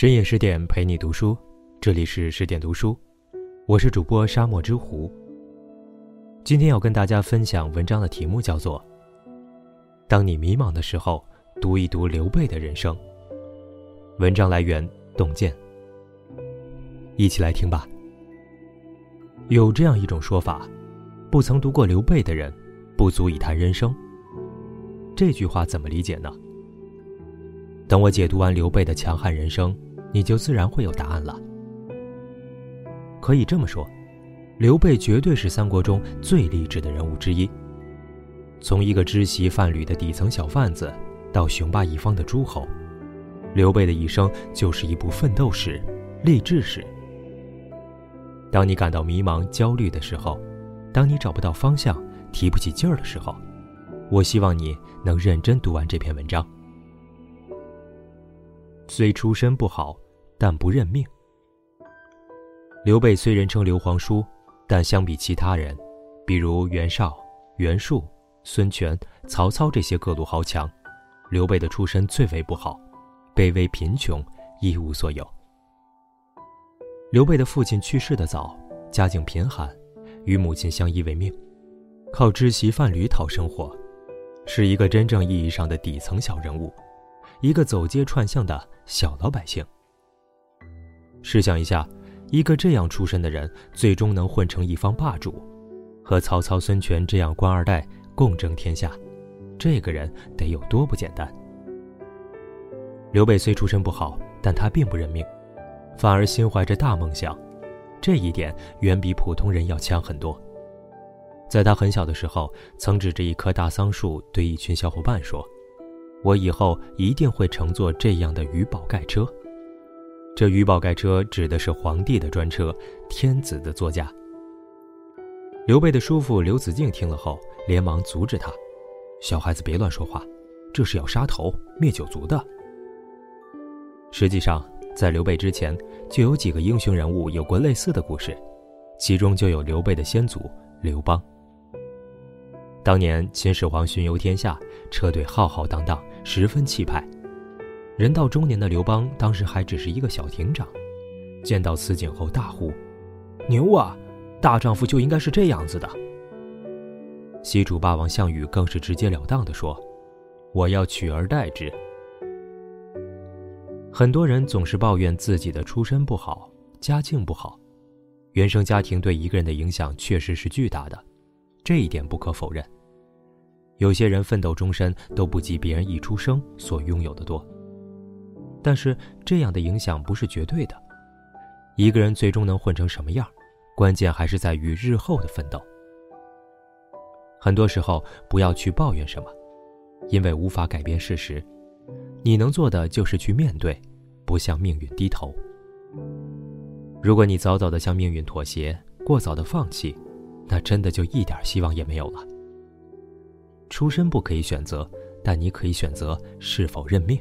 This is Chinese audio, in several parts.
深夜十点陪你读书，这里是十点读书，我是主播沙漠之狐。今天要跟大家分享文章的题目叫做《当你迷茫的时候，读一读刘备的人生》。文章来源洞见，一起来听吧。有这样一种说法：不曾读过刘备的人，不足以谈人生。这句话怎么理解呢？等我解读完刘备的强悍人生，你就自然会有答案了。可以这么说，刘备绝对是三国中最励志的人物之一。从一个知席贩履的底层小贩子，到雄霸一方的诸侯，刘备的一生就是一部奋斗史、励志史。当你感到迷茫、焦虑的时候，当你找不到方向、提不起劲儿的时候，我希望你能认真读完这篇文章。虽出身不好，但不认命。刘备虽人称刘皇叔，但相比其他人，比如袁绍、袁术、孙权、曹操这些各路豪强，刘备的出身最为不好，卑微贫穷，一无所有。刘备的父亲去世的早，家境贫寒，与母亲相依为命，靠织席贩履讨生活，是一个真正意义上的底层小人物。一个走街串巷的小老百姓。试想一下，一个这样出身的人，最终能混成一方霸主，和曹操、孙权这样官二代共争天下，这个人得有多不简单？刘备虽出身不好，但他并不认命，反而心怀着大梦想，这一点远比普通人要强很多。在他很小的时候，曾指着一棵大桑树对一群小伙伴说。我以后一定会乘坐这样的鱼宝盖车。这鱼宝盖车指的是皇帝的专车，天子的座驾。刘备的叔父刘子敬听了后，连忙阻止他：“小孩子别乱说话，这是要杀头灭九族的。”实际上，在刘备之前，就有几个英雄人物有过类似的故事，其中就有刘备的先祖刘邦。当年秦始皇巡游天下，车队浩浩荡荡，十分气派。人到中年的刘邦当时还只是一个小亭长，见到此景后大呼：“牛啊！大丈夫就应该是这样子的。”西楚霸王项羽更是直截了当地说：“我要取而代之。”很多人总是抱怨自己的出身不好，家境不好，原生家庭对一个人的影响确实是巨大的。这一点不可否认。有些人奋斗终身都不及别人一出生所拥有的多，但是这样的影响不是绝对的。一个人最终能混成什么样，关键还是在于日后的奋斗。很多时候不要去抱怨什么，因为无法改变事实。你能做的就是去面对，不向命运低头。如果你早早的向命运妥协，过早的放弃。那真的就一点希望也没有了。出身不可以选择，但你可以选择是否认命。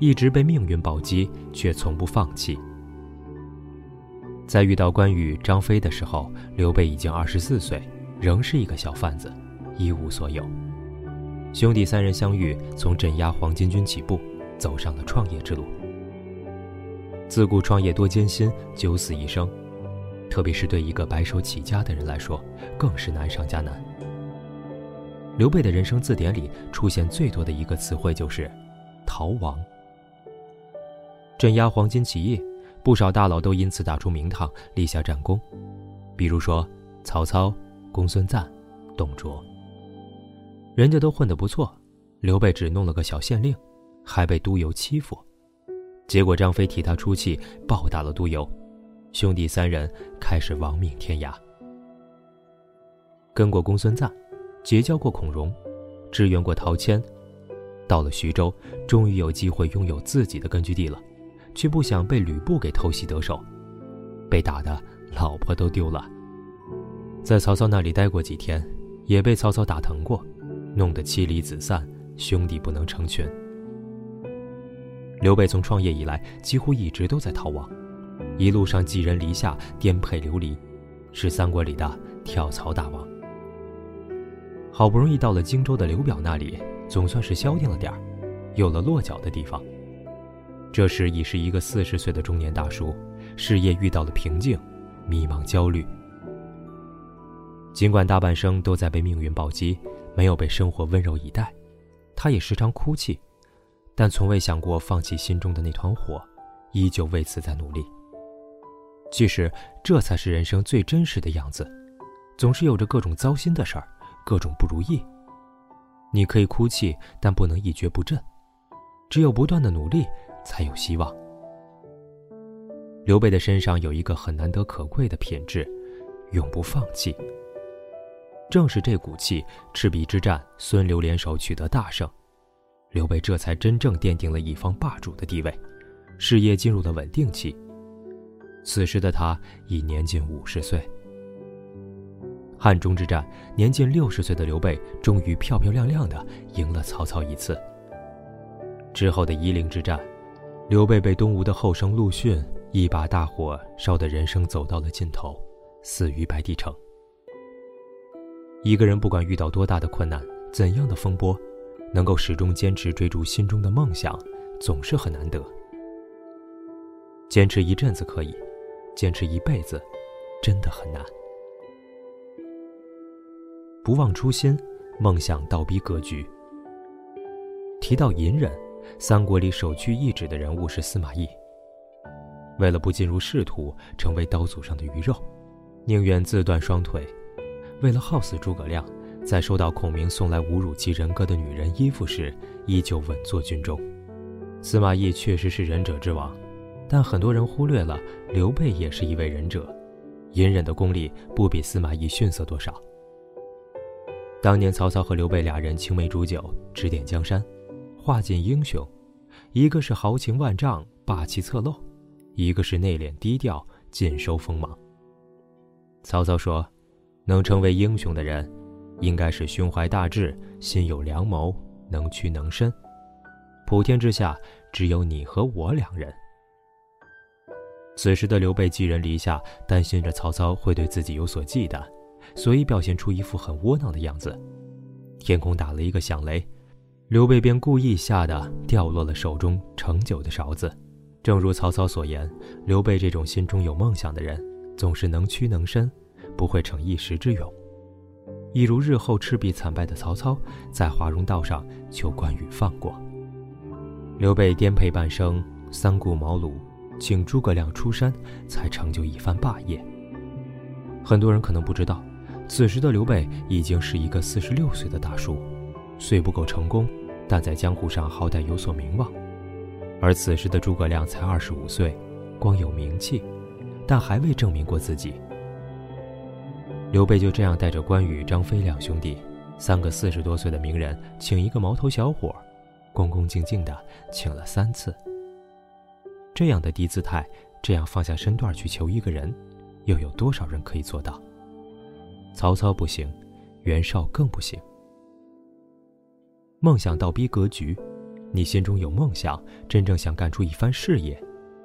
一直被命运暴击，却从不放弃。在遇到关羽、张飞的时候，刘备已经二十四岁，仍是一个小贩子，一无所有。兄弟三人相遇，从镇压黄巾军起步，走上了创业之路。自古创业多艰辛，九死一生。特别是对一个白手起家的人来说，更是难上加难。刘备的人生字典里出现最多的一个词汇就是“逃亡”。镇压黄巾起义，不少大佬都因此打出名堂，立下战功，比如说曹操、公孙瓒、董卓。人家都混得不错，刘备只弄了个小县令，还被督邮欺负，结果张飞替他出气，暴打了督邮。兄弟三人开始亡命天涯，跟过公孙瓒，结交过孔融，支援过陶谦，到了徐州，终于有机会拥有自己的根据地了，却不想被吕布给偷袭得手，被打的老婆都丢了。在曹操那里待过几天，也被曹操打疼过，弄得妻离子散，兄弟不能成群。刘备从创业以来，几乎一直都在逃亡。一路上寄人篱下，颠沛流离，是三国里的跳槽大王。好不容易到了荆州的刘表那里，总算是消停了点儿，有了落脚的地方。这时已是一个四十岁的中年大叔，事业遇到了瓶颈，迷茫焦虑。尽管大半生都在被命运暴击，没有被生活温柔以待，他也时常哭泣，但从未想过放弃心中的那团火，依旧为此在努力。其实这才是人生最真实的样子，总是有着各种糟心的事儿，各种不如意。你可以哭泣，但不能一蹶不振。只有不断的努力，才有希望。刘备的身上有一个很难得可贵的品质，永不放弃。正是这股气，赤壁之战，孙刘联手取得大胜，刘备这才真正奠定了一方霸主的地位，事业进入了稳定期。此时的他已年近五十岁。汉中之战，年近六十岁的刘备终于漂漂亮亮的赢了曹操一次。之后的夷陵之战，刘备被东吴的后生陆逊一把大火烧得人生走到了尽头，死于白帝城。一个人不管遇到多大的困难，怎样的风波，能够始终坚持追逐心中的梦想，总是很难得。坚持一阵子可以。坚持一辈子，真的很难。不忘初心，梦想倒逼格局。提到隐忍，三国里首屈一指的人物是司马懿。为了不进入仕途，成为刀俎上的鱼肉，宁愿自断双腿。为了耗死诸葛亮，在收到孔明送来侮辱其人格的女人衣服时，依旧稳坐军中。司马懿确实是仁者之王。但很多人忽略了，刘备也是一位忍者，隐忍的功力不比司马懿逊色多少。当年曹操和刘备俩人青梅煮酒，指点江山，化尽英雄，一个是豪情万丈，霸气侧漏；一个是内敛低调，尽收锋芒。曹操说：“能成为英雄的人，应该是胸怀大志，心有良谋，能屈能伸。普天之下，只有你和我两人。”此时的刘备寄人篱下，担心着曹操会对自己有所忌惮，所以表现出一副很窝囊的样子。天空打了一个响雷，刘备便故意吓得掉落了手中盛酒的勺子。正如曹操所言，刘备这种心中有梦想的人，总是能屈能伸，不会逞一时之勇。一如日后赤壁惨败的曹操，在华容道上求关羽放过。刘备颠沛半生，三顾茅庐。请诸葛亮出山，才成就一番霸业。很多人可能不知道，此时的刘备已经是一个四十六岁的大叔，虽不够成功，但在江湖上好歹有所名望。而此时的诸葛亮才二十五岁，光有名气，但还未证明过自己。刘备就这样带着关羽、张飞两兄弟，三个四十多岁的名人，请一个毛头小伙，恭恭敬敬的请了三次。这样的低姿态，这样放下身段去求一个人，又有多少人可以做到？曹操不行，袁绍更不行。梦想倒逼格局，你心中有梦想，真正想干出一番事业，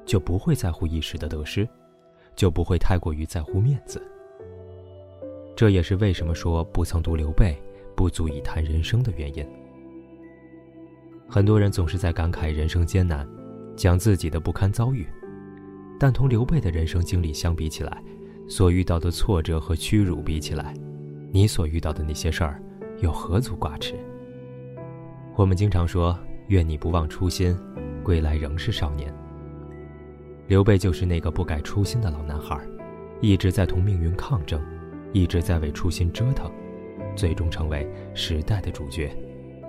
就不会在乎一时的得失，就不会太过于在乎面子。这也是为什么说不曾读刘备，不足以谈人生的原因。很多人总是在感慨人生艰难。讲自己的不堪遭遇，但同刘备的人生经历相比起来，所遇到的挫折和屈辱比起来，你所遇到的那些事儿，又何足挂齿？我们经常说“愿你不忘初心，归来仍是少年”。刘备就是那个不改初心的老男孩，一直在同命运抗争，一直在为初心折腾，最终成为时代的主角，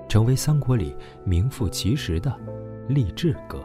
成为三国里名副其实的励志哥。